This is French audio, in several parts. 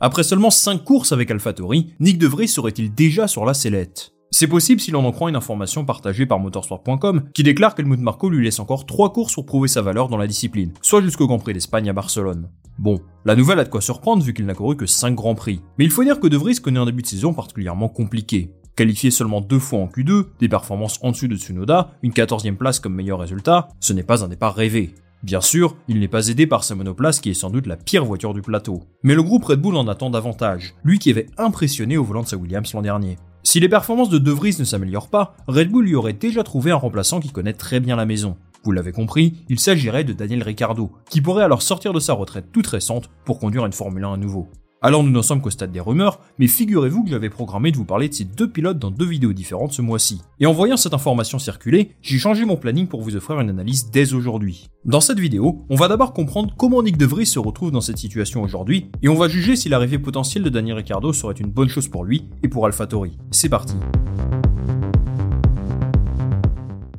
Après seulement 5 courses avec AlphaTauri, Nick De Vries serait-il déjà sur la sellette? C'est possible si l'on en croit une information partagée par motorsport.com qui déclare qu'Helmut Marko lui laisse encore 3 courses pour prouver sa valeur dans la discipline, soit jusqu'au Grand Prix d'Espagne à Barcelone. Bon, la nouvelle a de quoi surprendre vu qu'il n'a couru que 5 Grands Prix. Mais il faut dire que De Vries connaît un début de saison particulièrement compliqué. Qualifié seulement deux fois en Q2, des performances en dessus de Tsunoda, une 14e place comme meilleur résultat, ce n'est pas un départ rêvé. Bien sûr, il n'est pas aidé par sa monoplace qui est sans doute la pire voiture du plateau. Mais le groupe Red Bull en attend davantage, lui qui avait impressionné au volant de sa Williams l'an dernier. Si les performances de De Vries ne s'améliorent pas, Red Bull lui aurait déjà trouvé un remplaçant qui connaît très bien la maison. Vous l'avez compris, il s'agirait de Daniel Ricciardo, qui pourrait alors sortir de sa retraite toute récente pour conduire une Formule 1 à nouveau. Alors nous n'en sommes qu'au stade des rumeurs, mais figurez-vous que j'avais programmé de vous parler de ces deux pilotes dans deux vidéos différentes ce mois-ci. Et en voyant cette information circuler, j'ai changé mon planning pour vous offrir une analyse dès aujourd'hui. Dans cette vidéo, on va d'abord comprendre comment Nick De Vries se retrouve dans cette situation aujourd'hui, et on va juger si l'arrivée potentielle de Daniel Ricciardo serait une bonne chose pour lui et pour AlphaTauri. C'est parti.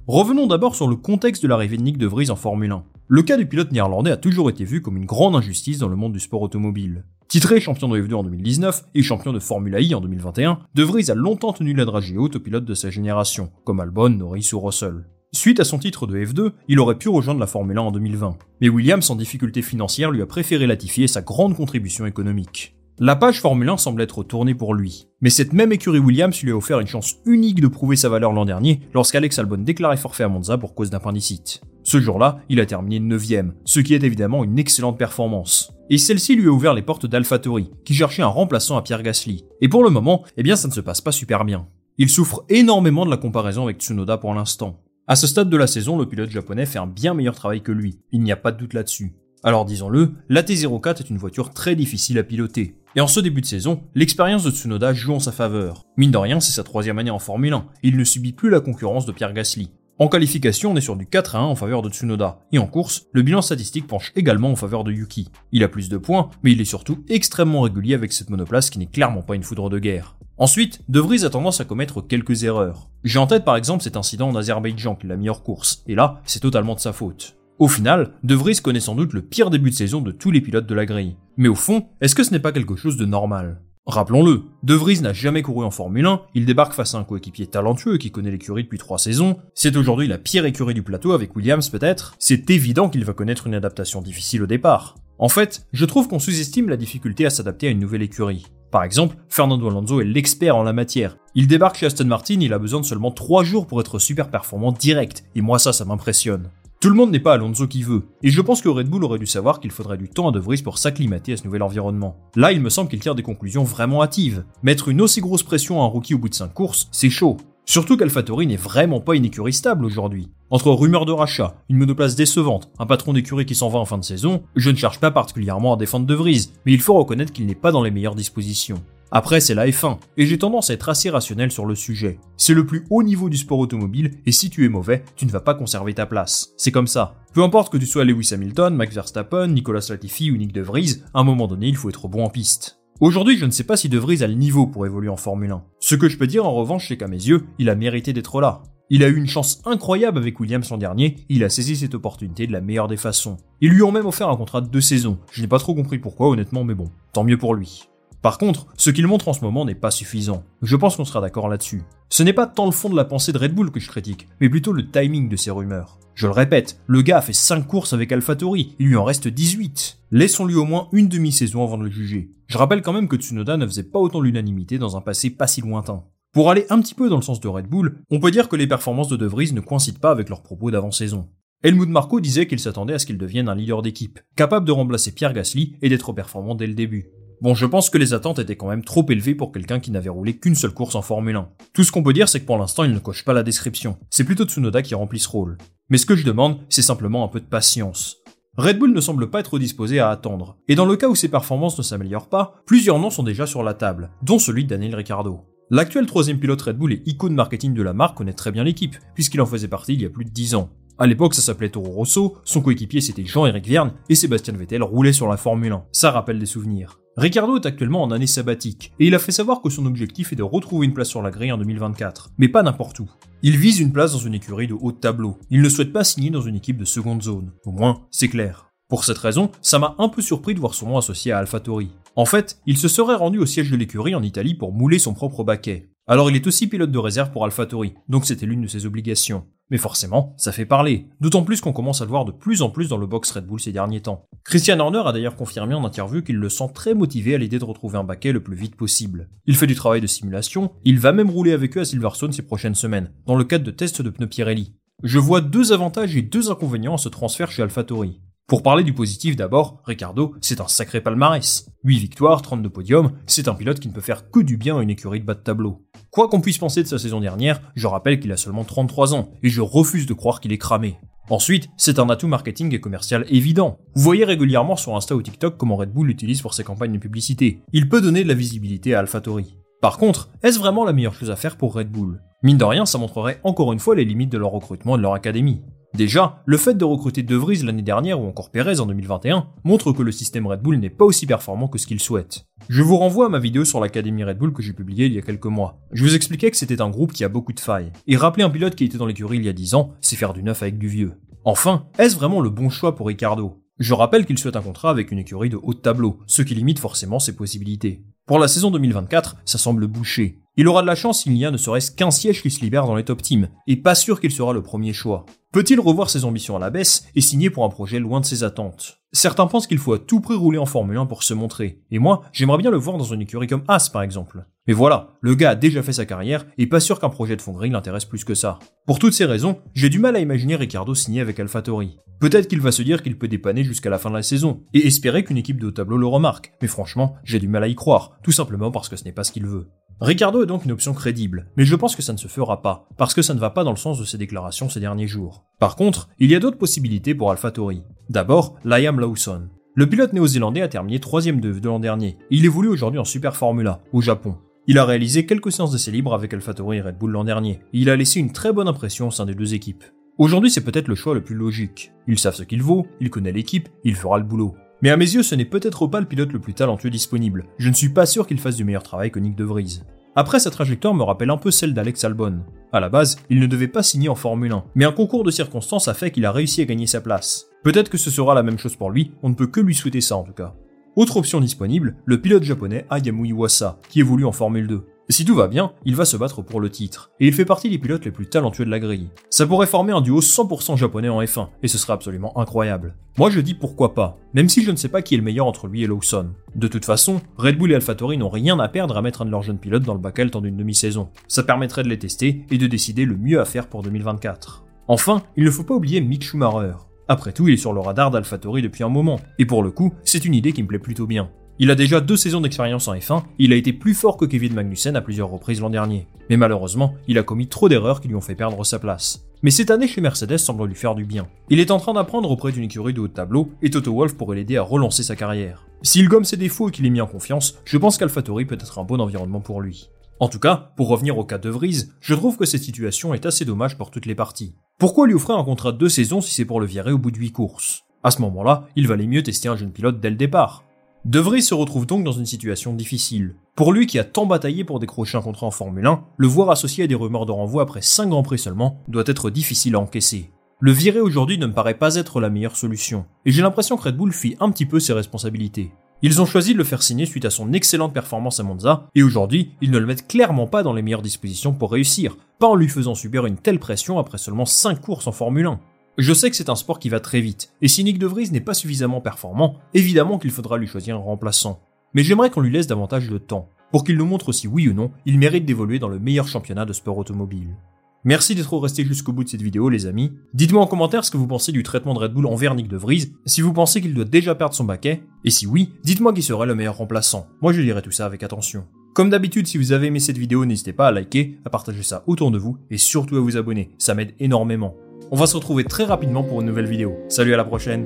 Revenons d'abord sur le contexte de l'arrivée de Nick De Vries en Formule 1. Le cas du pilote néerlandais a toujours été vu comme une grande injustice dans le monde du sport automobile. Titré champion de F2 en 2019 et champion de Formula I en 2021, De Vries a longtemps tenu la dragée haute aux pilotes de sa génération, comme Albon, Norris ou Russell. Suite à son titre de F2, il aurait pu rejoindre la Formule 1 en 2020. Mais Williams, en difficulté financière, lui a préféré latifier sa grande contribution économique. La page Formule 1 semble être tournée pour lui. Mais cette même écurie Williams lui a offert une chance unique de prouver sa valeur l'an dernier lorsqu'Alex Albon déclarait forfait à Monza pour cause d'appendicite. Ce jour-là, il a terminé 9ème, ce qui est évidemment une excellente performance. Et celle-ci lui a ouvert les portes d'AlphaTauri, qui cherchait un remplaçant à Pierre Gasly. Et pour le moment, eh bien ça ne se passe pas super bien. Il souffre énormément de la comparaison avec Tsunoda pour l'instant. À ce stade de la saison, le pilote japonais fait un bien meilleur travail que lui, il n'y a pas de doute là-dessus. Alors disons-le, la T04 est une voiture très difficile à piloter. Et en ce début de saison, l'expérience de Tsunoda joue en sa faveur. Mine de rien, c'est sa troisième année en Formule 1, et il ne subit plus la concurrence de Pierre Gasly. En qualification, on est sur du 4 à 1 en faveur de Tsunoda, et en course, le bilan statistique penche également en faveur de Yuki. Il a plus de points, mais il est surtout extrêmement régulier avec cette monoplace qui n'est clairement pas une foudre de guerre. Ensuite, De Vries a tendance à commettre quelques erreurs. J'ai en tête par exemple cet incident en Azerbaïdjan qui l'a mis hors course, et là, c'est totalement de sa faute. Au final, De Vries connaît sans doute le pire début de saison de tous les pilotes de la grille. Mais au fond, est-ce que ce n'est pas quelque chose de normal? Rappelons-le, De Vries n'a jamais couru en Formule 1, il débarque face à un coéquipier talentueux qui connaît l'écurie depuis trois saisons, c'est aujourd'hui la pire écurie du plateau avec Williams peut-être, c'est évident qu'il va connaître une adaptation difficile au départ. En fait, je trouve qu'on sous-estime la difficulté à s'adapter à une nouvelle écurie. Par exemple, Fernando Alonso est l'expert en la matière. Il débarque chez Aston Martin, il a besoin de seulement 3 jours pour être super performant direct, et moi ça, ça m'impressionne. Tout le monde n'est pas Alonso qui veut, et je pense que Red Bull aurait dû savoir qu'il faudrait du temps à De Vries pour s'acclimater à ce nouvel environnement. Là, il me semble qu'il tire des conclusions vraiment hâtives. Mettre une aussi grosse pression à un rookie au bout de 5 courses, c'est chaud. Surtout qu'AlphaTauri n'est vraiment pas une écurie stable aujourd'hui. Entre rumeurs de rachat, une monoplace décevante, un patron d'écurie qui s'en va en fin de saison, je ne cherche pas particulièrement à défendre De Vries, mais il faut reconnaître qu'il n'est pas dans les meilleures dispositions. Après, c'est la F1, et j'ai tendance à être assez rationnel sur le sujet. C'est le plus haut niveau du sport automobile, et si tu es mauvais, tu ne vas pas conserver ta place. C'est comme ça. Peu importe que tu sois Lewis Hamilton, Max Verstappen, Nicolas Latifi ou Nick De Vries, à un moment donné, il faut être bon en piste. Aujourd'hui, je ne sais pas si De Vries a le niveau pour évoluer en Formule 1. Ce que je peux dire en revanche, c'est qu'à mes yeux, il a mérité d'être là. Il a eu une chance incroyable avec Williams l'an dernier, il a saisi cette opportunité de la meilleure des façons. Ils lui ont même offert un contrat de deux saisons. Je n'ai pas trop compris pourquoi honnêtement, mais bon, tant mieux pour lui. Par contre, ce qu'il montre en ce moment n'est pas suffisant. Je pense qu'on sera d'accord là-dessus. Ce n'est pas tant le fond de la pensée de Red Bull que je critique, mais plutôt le timing de ces rumeurs. Je le répète, le gars a fait 5 courses avec AlphaTauri, il lui en reste 18. Laissons-lui au moins une demi-saison avant de le juger. Je rappelle quand même que Tsunoda ne faisait pas autant l'unanimité dans un passé pas si lointain. Pour aller un petit peu dans le sens de Red Bull, on peut dire que les performances de De Vries ne coïncident pas avec leurs propos d'avant-saison. Helmut Marko disait qu'il s'attendait à ce qu'il devienne un leader d'équipe, capable de remplacer Pierre Gasly et d'être performant dès le début. Bon, je pense que les attentes étaient quand même trop élevées pour quelqu'un qui n'avait roulé qu'une seule course en Formule 1. Tout ce qu'on peut dire, c'est que pour l'instant, il ne coche pas la description. C'est plutôt Tsunoda qui remplit ce rôle. Mais ce que je demande, c'est simplement un peu de patience. Red Bull ne semble pas être disposé à attendre. Et dans le cas où ses performances ne s'améliorent pas, plusieurs noms sont déjà sur la table, dont celui de Daniel Ricciardo. L'actuel troisième pilote Red Bull et icône marketing de la marque connaît très bien l'équipe, puisqu'il en faisait partie il y a plus de 10 ans. À l'époque, ça s'appelait Toro Rosso, son coéquipier c'était Jean-Éric Verne, et Sébastien Vettel roulait sur la Formule 1. Ça rappelle des souvenirs. Ricardo est actuellement en année sabbatique, et il a fait savoir que son objectif est de retrouver une place sur la grille en 2024, mais pas n'importe où. Il vise une place dans une écurie de haut de tableau, il ne souhaite pas signer dans une équipe de seconde zone. Au moins, c'est clair. Pour cette raison, ça m'a un peu surpris de voir son nom associé à AlphaTauri. En fait, il se serait rendu au siège de l'écurie en Italie pour mouler son propre baquet. Alors il est aussi pilote de réserve pour AlphaTauri, donc c'était l'une de ses obligations. Mais forcément, ça fait parler, d'autant plus qu'on commence à le voir de plus en plus dans le box Red Bull ces derniers temps. Christian Horner a d'ailleurs confirmé en interview qu'il le sent très motivé à l'idée de retrouver un baquet le plus vite possible. Il fait du travail de simulation, il va même rouler avec eux à Silverstone ces prochaines semaines, dans le cadre de tests de pneus Pirelli. Je vois deux avantages et deux inconvénients à ce transfert chez AlphaTauri. Pour parler du positif d'abord, Ricardo, c'est un sacré palmarès. 8 victoires, 32 podiums, c'est un pilote qui ne peut faire que du bien à une écurie de bas de tableau. Quoi qu'on puisse penser de sa saison dernière, je rappelle qu'il a seulement 33 ans, et je refuse de croire qu'il est cramé. Ensuite, c'est un atout marketing et commercial évident. Vous voyez régulièrement sur Insta ou TikTok comment Red Bull l'utilise pour ses campagnes de publicité. Il peut donner de la visibilité à AlphaTauri. Par contre, est-ce vraiment la meilleure chose à faire pour Red Bull? Mine de rien, ça montrerait encore une fois les limites de leur recrutement et de leur académie. Déjà, le fait de recruter De Vries l'année dernière ou encore Perez en 2021 montre que le système Red Bull n'est pas aussi performant que ce qu'il souhaite. Je vous renvoie à ma vidéo sur l'Académie Red Bull que j'ai publiée il y a quelques mois. Je vous expliquais que c'était un groupe qui a beaucoup de failles. Et rappeler un pilote qui était dans l'écurie il y a 10 ans, c'est faire du neuf avec du vieux. Enfin, est-ce vraiment le bon choix pour Ricardo? Je rappelle qu'il souhaite un contrat avec une écurie de haut de tableau, ce qui limite forcément ses possibilités. Pour la saison 2024, ça semble bouché. Il aura de la chance s'il n'y a ne serait-ce qu'un siège qui se libère dans les top teams, et pas sûr qu'il sera le premier choix. Peut-il revoir ses ambitions à la baisse et signer pour un projet loin de ses attentes? Certains pensent qu'il faut à tout prix rouler en Formule 1 pour se montrer, et moi, j'aimerais bien le voir dans une écurie comme As par exemple. Mais voilà, le gars a déjà fait sa carrière, et pas sûr qu'un projet de fonderie l'intéresse plus que ça. Pour toutes ces raisons, j'ai du mal à imaginer Ricardo signer avec AlphaTauri. Peut-être qu'il va se dire qu'il peut dépanner jusqu'à la fin de la saison, et espérer qu'une équipe de tableau le remarque, mais franchement, j'ai du mal à y croire, tout simplement parce que ce n'est pas ce qu'il veut. Ricardo est donc une option crédible, mais je pense que ça ne se fera pas, parce que ça ne va pas dans le sens de ses déclarations ces derniers jours. Par contre, il y a d'autres possibilités pour AlphaTauri. D'abord, Liam Lawson. Le pilote néo-zélandais a terminé troisième de de l'an dernier. Il évolue aujourd'hui en Super Formula, au Japon. Il a réalisé quelques séances d'essai libres avec AlphaTauri et Red Bull l'an dernier, et il a laissé une très bonne impression au sein des deux équipes. Aujourd'hui, c'est peut-être le choix le plus logique. Ils savent ce qu'il vaut, il connaît l'équipe, il fera le boulot. Mais à mes yeux, ce n'est peut-être pas le pilote le plus talentueux disponible. Je ne suis pas sûr qu'il fasse du meilleur travail que Nick De Vries. Après, sa trajectoire me rappelle un peu celle d'Alex Albon. À la base, il ne devait pas signer en Formule 1, mais un concours de circonstances a fait qu'il a réussi à gagner sa place. Peut-être que ce sera la même chose pour lui, on ne peut que lui souhaiter ça en tout cas. Autre option disponible, le pilote japonais Ayamu Iwasa, qui évolue en Formule 2. Si tout va bien, il va se battre pour le titre, et il fait partie des pilotes les plus talentueux de la grille. Ça pourrait former un duo 100% japonais en F1, et ce serait absolument incroyable. Moi je dis pourquoi pas, même si je ne sais pas qui est le meilleur entre lui et Lawson. De toute façon, Red Bull et AlphaTauri n'ont rien à perdre à mettre un de leurs jeunes pilotes dans le bac temps d'une demi-saison. Ça permettrait de les tester et de décider le mieux à faire pour 2024. Enfin, il ne faut pas oublier Mick Schumacher. Après tout, il est sur le radar d'AlphaTauri depuis un moment, et pour le coup, c'est une idée qui me plaît plutôt bien. Il a déjà deux saisons d'expérience en F1, il a été plus fort que Kevin Magnussen à plusieurs reprises l'an dernier. Mais malheureusement, il a commis trop d'erreurs qui lui ont fait perdre sa place. Mais cette année chez Mercedes semble lui faire du bien. Il est en train d'apprendre auprès d'une écurie de haut de et Toto Wolff pourrait l'aider à relancer sa carrière. S'il gomme ses défauts et qu'il est mis en confiance, je pense qu'AlphaTauri peut être un bon environnement pour lui. En tout cas, pour revenir au cas de Vries, je trouve que cette situation est assez dommage pour toutes les parties. Pourquoi lui offrir un contrat de deux saisons si c'est pour le virer au bout de huit courses? À ce moment-là, il valait mieux tester un jeune pilote dès le départ. De Vries se retrouve donc dans une situation difficile. Pour lui qui a tant bataillé pour décrocher un contrat en Formule 1, le voir associé à des rumeurs de renvoi après 5 grands prix seulement doit être difficile à encaisser. Le virer aujourd'hui ne me paraît pas être la meilleure solution, et j'ai l'impression que Red Bull fit un petit peu ses responsabilités. Ils ont choisi de le faire signer suite à son excellente performance à Monza, et aujourd'hui, ils ne le mettent clairement pas dans les meilleures dispositions pour réussir, pas en lui faisant subir une telle pression après seulement 5 courses en Formule 1. Je sais que c'est un sport qui va très vite, et si Nick De Vries n'est pas suffisamment performant, évidemment qu'il faudra lui choisir un remplaçant. Mais j'aimerais qu'on lui laisse davantage de temps, pour qu'il nous montre si oui ou non il mérite d'évoluer dans le meilleur championnat de sport automobile. Merci d'être resté jusqu'au bout de cette vidéo les amis. Dites-moi en commentaire ce que vous pensez du traitement de Red Bull envers Nick De Vries, si vous pensez qu'il doit déjà perdre son baquet, et si oui, dites-moi qui serait le meilleur remplaçant. Moi je lirai tout ça avec attention. Comme d'habitude, si vous avez aimé cette vidéo, n'hésitez pas à liker, à partager ça autour de vous, et surtout à vous abonner, ça m'aide énormément. On va se retrouver très rapidement pour une nouvelle vidéo. Salut à la prochaine